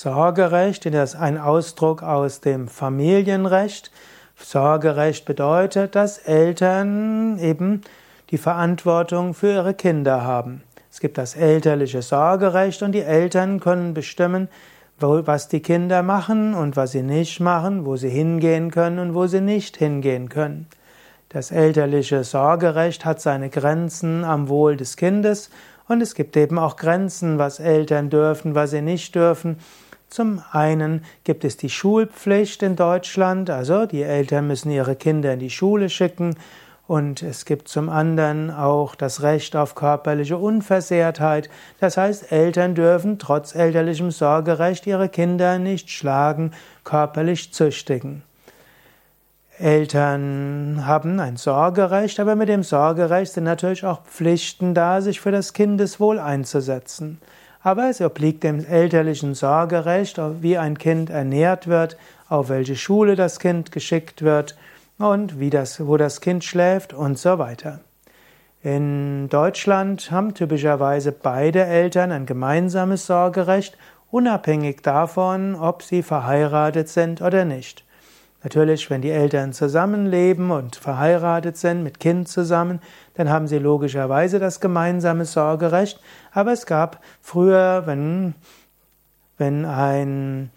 Sorgerecht ist ein Ausdruck aus dem Familienrecht. Sorgerecht bedeutet, dass Eltern eben die Verantwortung für ihre Kinder haben. Es gibt das elterliche Sorgerecht und die Eltern können bestimmen, was die Kinder machen und was sie nicht machen, wo sie hingehen können und wo sie nicht hingehen können. Das elterliche Sorgerecht hat seine Grenzen am Wohl des Kindes und es gibt eben auch Grenzen, was Eltern dürfen, was sie nicht dürfen. Zum einen gibt es die Schulpflicht in Deutschland, also die Eltern müssen ihre Kinder in die Schule schicken und es gibt zum anderen auch das Recht auf körperliche Unversehrtheit. Das heißt, Eltern dürfen trotz elterlichem Sorgerecht ihre Kinder nicht schlagen, körperlich züchtigen. Eltern haben ein Sorgerecht, aber mit dem Sorgerecht sind natürlich auch Pflichten da, sich für das Kindeswohl einzusetzen. Aber es obliegt dem elterlichen Sorgerecht, wie ein Kind ernährt wird, auf welche Schule das Kind geschickt wird und wie das, wo das Kind schläft und so weiter. In Deutschland haben typischerweise beide Eltern ein gemeinsames Sorgerecht, unabhängig davon, ob sie verheiratet sind oder nicht. Natürlich, wenn die Eltern zusammenleben und verheiratet sind, mit Kind zusammen, dann haben sie logischerweise das gemeinsame Sorgerecht. Aber es gab früher, wenn, wenn ein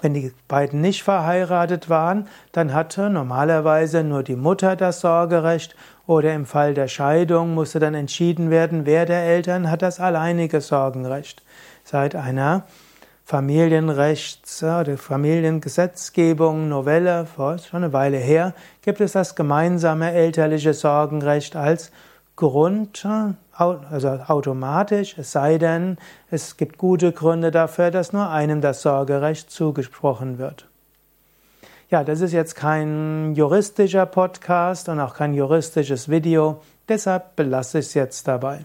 wenn die beiden nicht verheiratet waren, dann hatte normalerweise nur die Mutter das Sorgerecht oder im Fall der Scheidung musste dann entschieden werden, wer der Eltern hat das alleinige Sorgenrecht. Seit einer Familienrechts- oder Familiengesetzgebung, Novelle, vor schon eine Weile her, gibt es das gemeinsame elterliche Sorgenrecht als Grund, also automatisch, es sei denn, es gibt gute Gründe dafür, dass nur einem das Sorgerecht zugesprochen wird. Ja, das ist jetzt kein juristischer Podcast und auch kein juristisches Video, deshalb belasse ich es jetzt dabei.